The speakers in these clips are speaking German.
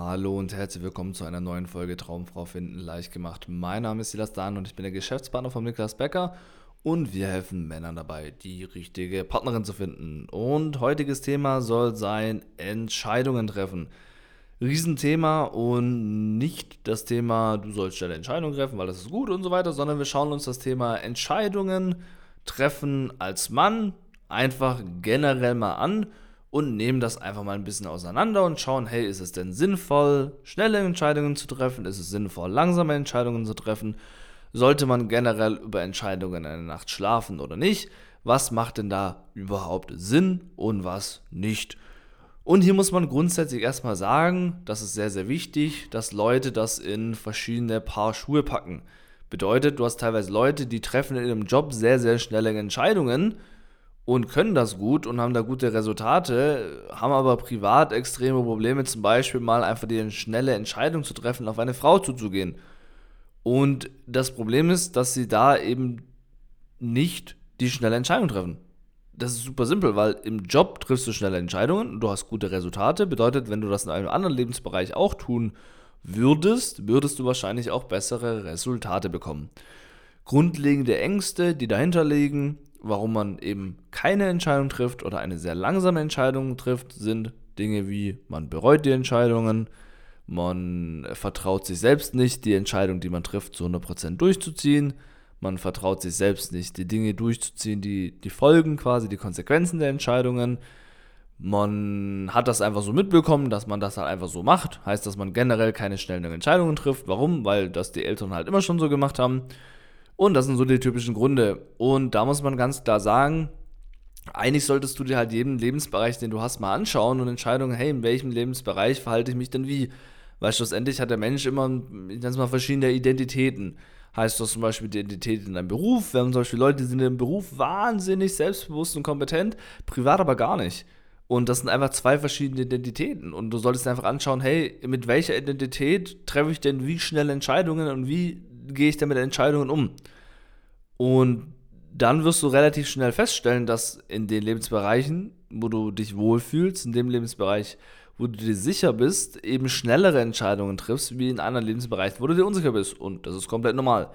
Hallo und herzlich willkommen zu einer neuen Folge Traumfrau finden leicht gemacht. Mein Name ist Silas Dahn und ich bin der Geschäftspartner von Niklas Becker und wir helfen Männern dabei, die richtige Partnerin zu finden. Und heutiges Thema soll sein Entscheidungen treffen. Riesenthema und nicht das Thema, du sollst schnelle Entscheidungen treffen, weil das ist gut und so weiter, sondern wir schauen uns das Thema Entscheidungen treffen als Mann einfach generell mal an und nehmen das einfach mal ein bisschen auseinander und schauen, hey, ist es denn sinnvoll, schnelle Entscheidungen zu treffen? Ist es sinnvoll, langsame Entscheidungen zu treffen? Sollte man generell über Entscheidungen in der Nacht schlafen oder nicht? Was macht denn da überhaupt Sinn und was nicht? Und hier muss man grundsätzlich erstmal sagen, das ist sehr, sehr wichtig, dass Leute das in verschiedene Paar Schuhe packen. Bedeutet, du hast teilweise Leute, die treffen in ihrem Job sehr, sehr schnelle Entscheidungen und können das gut und haben da gute Resultate, haben aber privat extreme Probleme, zum Beispiel mal einfach die schnelle Entscheidung zu treffen, auf eine Frau zuzugehen. Und das Problem ist, dass sie da eben nicht die schnelle Entscheidung treffen. Das ist super simpel, weil im Job triffst du schnelle Entscheidungen und du hast gute Resultate. Bedeutet, wenn du das in einem anderen Lebensbereich auch tun würdest, würdest du wahrscheinlich auch bessere Resultate bekommen. Grundlegende Ängste, die dahinter liegen, warum man eben keine Entscheidung trifft oder eine sehr langsame Entscheidung trifft, sind Dinge wie man bereut die Entscheidungen, man vertraut sich selbst nicht, die Entscheidung, die man trifft, zu 100% durchzuziehen, man vertraut sich selbst nicht, die Dinge durchzuziehen, die, die Folgen quasi, die Konsequenzen der Entscheidungen. Man hat das einfach so mitbekommen, dass man das halt einfach so macht. Heißt, dass man generell keine schnellen Entscheidungen trifft. Warum? Weil das die Eltern halt immer schon so gemacht haben. Und das sind so die typischen Gründe. Und da muss man ganz klar sagen, eigentlich solltest du dir halt jeden Lebensbereich, den du hast, mal anschauen und Entscheidungen, hey, in welchem Lebensbereich verhalte ich mich denn wie? Weil schlussendlich hat der Mensch immer, ich nenne es mal, verschiedene Identitäten. Heißt das zum Beispiel Identität in deinem Beruf? Wir haben zum Beispiel Leute, die sind im Beruf wahnsinnig selbstbewusst und kompetent, privat aber gar nicht. Und das sind einfach zwei verschiedene Identitäten. Und du solltest einfach anschauen, hey, mit welcher Identität treffe ich denn wie schnell Entscheidungen und wie gehe ich denn mit Entscheidungen um? Und dann wirst du relativ schnell feststellen, dass in den Lebensbereichen, wo du dich wohlfühlst, in dem Lebensbereich, wo du dir sicher bist, eben schnellere Entscheidungen triffst, wie in anderen Lebensbereichen, wo du dir unsicher bist. Und das ist komplett normal.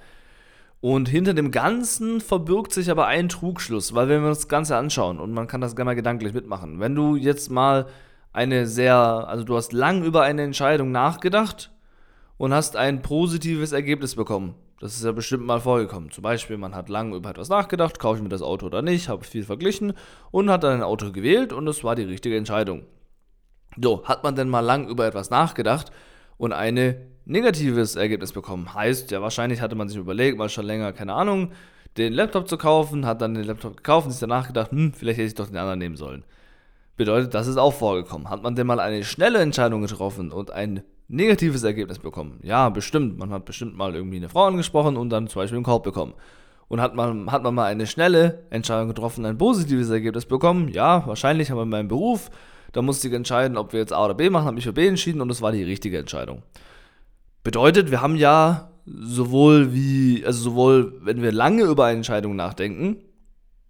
Und hinter dem Ganzen verbirgt sich aber ein Trugschluss, weil wenn wir uns das Ganze anschauen und man kann das gerne mal gedanklich mitmachen, wenn du jetzt mal eine sehr, also du hast lang über eine Entscheidung nachgedacht und hast ein positives Ergebnis bekommen. Das ist ja bestimmt mal vorgekommen. Zum Beispiel, man hat lange über etwas nachgedacht, kaufe ich mir das Auto oder nicht, habe viel verglichen und hat dann ein Auto gewählt und es war die richtige Entscheidung. So, hat man denn mal lang über etwas nachgedacht und ein negatives Ergebnis bekommen? Heißt, ja, wahrscheinlich hatte man sich überlegt, mal schon länger, keine Ahnung, den Laptop zu kaufen, hat dann den Laptop gekauft und sich danach gedacht, hm, vielleicht hätte ich doch den anderen nehmen sollen. Bedeutet, das ist auch vorgekommen. Hat man denn mal eine schnelle Entscheidung getroffen und ein negatives Ergebnis bekommen? Ja, bestimmt. Man hat bestimmt mal irgendwie eine Frau angesprochen und dann zum Beispiel einen Korb bekommen. Und hat man, hat man mal eine schnelle Entscheidung getroffen, ein positives Ergebnis bekommen? Ja, wahrscheinlich haben wir meinen Beruf. Da musste ich entscheiden, ob wir jetzt A oder B machen, habe mich für B entschieden und das war die richtige Entscheidung. Bedeutet, wir haben ja sowohl wie, also sowohl, wenn wir lange über eine Entscheidung nachdenken,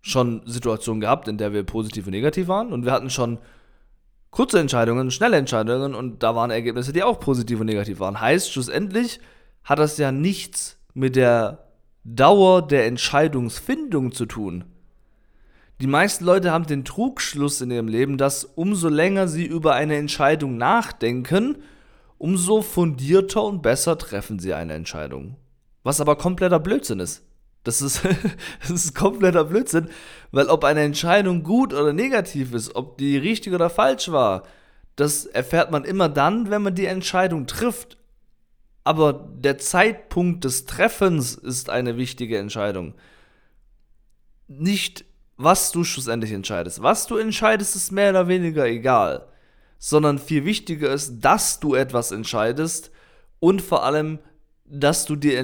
schon Situationen gehabt, in der wir positiv und negativ waren und wir hatten schon kurze Entscheidungen, schnelle Entscheidungen und da waren Ergebnisse, die auch positiv und negativ waren. Heißt, schlussendlich hat das ja nichts mit der Dauer der Entscheidungsfindung zu tun. Die meisten Leute haben den Trugschluss in ihrem Leben, dass umso länger sie über eine Entscheidung nachdenken, umso fundierter und besser treffen sie eine Entscheidung. Was aber kompletter Blödsinn ist. Das ist, das ist kompletter Blödsinn, weil ob eine Entscheidung gut oder negativ ist, ob die richtig oder falsch war, das erfährt man immer dann, wenn man die Entscheidung trifft. Aber der Zeitpunkt des Treffens ist eine wichtige Entscheidung. Nicht was du schlussendlich entscheidest. Was du entscheidest, ist mehr oder weniger egal. Sondern viel wichtiger ist, dass du etwas entscheidest und vor allem, dass du die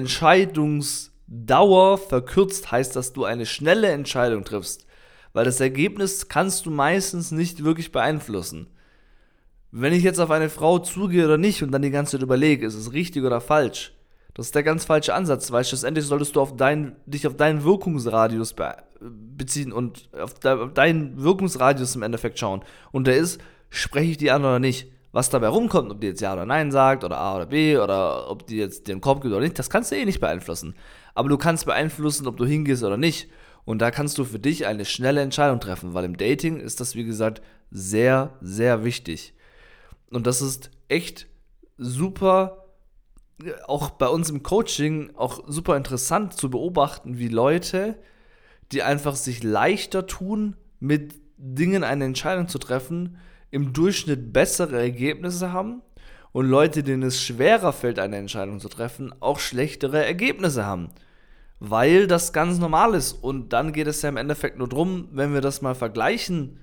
Entscheidungsdauer verkürzt, heißt, dass du eine schnelle Entscheidung triffst. Weil das Ergebnis kannst du meistens nicht wirklich beeinflussen. Wenn ich jetzt auf eine Frau zugehe oder nicht und dann die ganze Zeit überlege, ist es richtig oder falsch, das ist der ganz falsche Ansatz, weil schlussendlich solltest du auf dein, dich auf deinen Wirkungsradius be beziehen und auf, de auf, deinen Wirkungsradius im Endeffekt schauen. Und der ist, spreche ich die an oder nicht? Was dabei rumkommt, ob die jetzt Ja oder Nein sagt oder A oder B oder ob die jetzt den Korb gibt oder nicht, das kannst du eh nicht beeinflussen. Aber du kannst beeinflussen, ob du hingehst oder nicht. Und da kannst du für dich eine schnelle Entscheidung treffen, weil im Dating ist das, wie gesagt, sehr, sehr wichtig. Und das ist echt super, auch bei uns im Coaching, auch super interessant zu beobachten, wie Leute, die einfach sich leichter tun, mit Dingen eine Entscheidung zu treffen, im Durchschnitt bessere Ergebnisse haben und Leute, denen es schwerer fällt, eine Entscheidung zu treffen, auch schlechtere Ergebnisse haben. Weil das ganz normal ist. Und dann geht es ja im Endeffekt nur darum, wenn wir das mal vergleichen,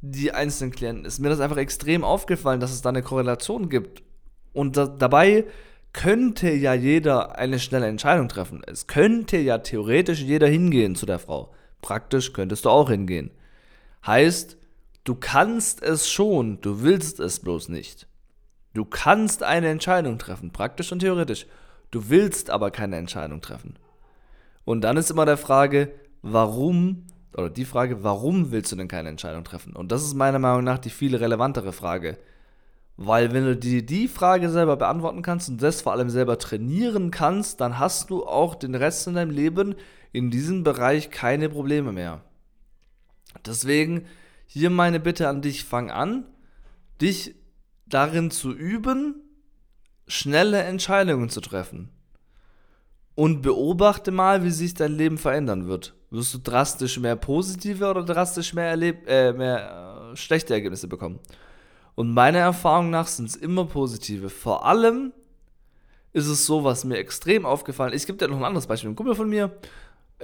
die einzelnen Klienten, ist mir das einfach extrem aufgefallen, dass es da eine Korrelation gibt. Und da, dabei könnte ja jeder eine schnelle Entscheidung treffen. Es könnte ja theoretisch jeder hingehen zu der Frau. Praktisch könntest du auch hingehen. Heißt, du kannst es schon, du willst es bloß nicht. Du kannst eine Entscheidung treffen, praktisch und theoretisch. Du willst aber keine Entscheidung treffen. Und dann ist immer der Frage, warum, oder die Frage, warum willst du denn keine Entscheidung treffen? Und das ist meiner Meinung nach die viel relevantere Frage. Weil wenn du dir die Frage selber beantworten kannst und das vor allem selber trainieren kannst, dann hast du auch den Rest in deinem Leben in diesem Bereich keine Probleme mehr. Deswegen hier meine Bitte an dich, fang an, dich darin zu üben, schnelle Entscheidungen zu treffen. Und beobachte mal, wie sich dein Leben verändern wird. Wirst du drastisch mehr positive oder drastisch mehr, erleb äh, mehr äh, schlechte Ergebnisse bekommen? Und meiner Erfahrung nach sind es immer positive. Vor allem ist es so, was mir extrem aufgefallen ist. Ich gebe dir noch ein anderes Beispiel. Ein Kumpel von mir,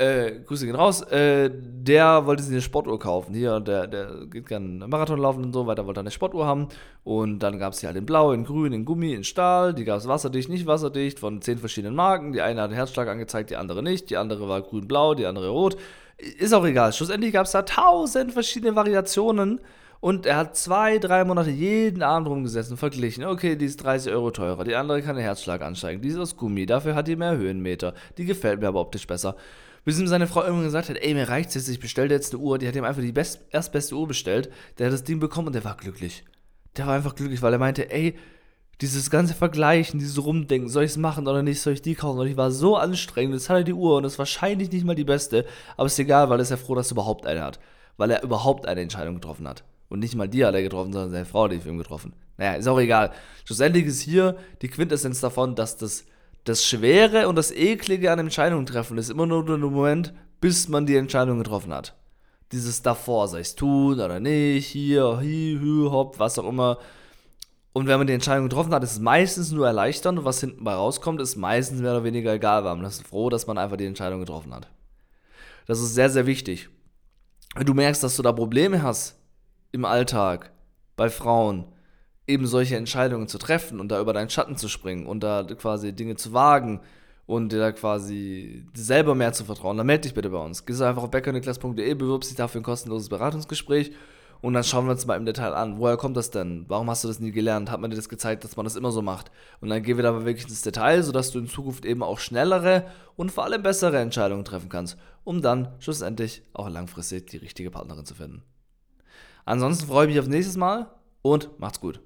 äh, Grüße gehen raus, äh, der wollte sich eine Sportuhr kaufen. Hier, der, der geht gerne Marathon laufen und so weiter, wollte eine Sportuhr haben. Und dann gab es die halt in Blau, in Grün, in Gummi, in Stahl. Die gab es wasserdicht, nicht wasserdicht, von zehn verschiedenen Marken. Die eine hat Herzschlag angezeigt, die andere nicht. Die andere war grün-blau, die andere rot. Ist auch egal. Schlussendlich gab es da tausend verschiedene Variationen und er hat zwei, drei Monate jeden Abend rumgesessen, verglichen. Okay, die ist 30 Euro teurer, die andere kann den Herzschlag ansteigen, die ist aus Gummi, dafür hat die mehr Höhenmeter, die gefällt mir aber optisch besser. Bis ihm seine Frau irgendwann gesagt hat, ey, mir reicht's jetzt, ich bestelle jetzt eine Uhr. Die hat ihm einfach die best, erstbeste Uhr bestellt. Der hat das Ding bekommen und der war glücklich. Der war einfach glücklich, weil er meinte, ey, dieses ganze Vergleichen, dieses Rumdenken, soll ich es machen oder nicht, soll ich die kaufen? Und ich war so anstrengend, jetzt hat er die Uhr und ist wahrscheinlich nicht mal die beste, aber ist egal, weil er ist ja froh, dass er überhaupt eine hat. Weil er überhaupt eine Entscheidung getroffen hat. Und nicht mal die hat er getroffen, sondern seine Frau hat die für ihn getroffen. Naja, ist auch egal. Schlussendlich ist hier die Quintessenz davon, dass das, das Schwere und das Eklige an Entscheidungen treffen ist immer nur der Moment, bis man die Entscheidung getroffen hat. Dieses davor, ich es tun oder nicht, hier, hi, hü, hopp, was auch immer. Und wenn man die Entscheidung getroffen hat, ist es meistens nur erleichternd und was hinten bei rauskommt, ist meistens mehr oder weniger egal, weil man ist froh, dass man einfach die Entscheidung getroffen hat. Das ist sehr, sehr wichtig. Wenn du merkst, dass du da Probleme hast, im Alltag bei Frauen eben solche Entscheidungen zu treffen und da über deinen Schatten zu springen und da quasi Dinge zu wagen und dir da quasi selber mehr zu vertrauen, dann melde dich bitte bei uns. Geh einfach auf beckerniklas.de, bewirb dich dafür ein kostenloses Beratungsgespräch und dann schauen wir uns mal im Detail an, woher kommt das denn? Warum hast du das nie gelernt? Hat man dir das gezeigt, dass man das immer so macht? Und dann gehen wir da mal wirklich ins Detail, sodass du in Zukunft eben auch schnellere und vor allem bessere Entscheidungen treffen kannst, um dann schlussendlich auch langfristig die richtige Partnerin zu finden. Ansonsten freue ich mich aufs nächste Mal und macht's gut.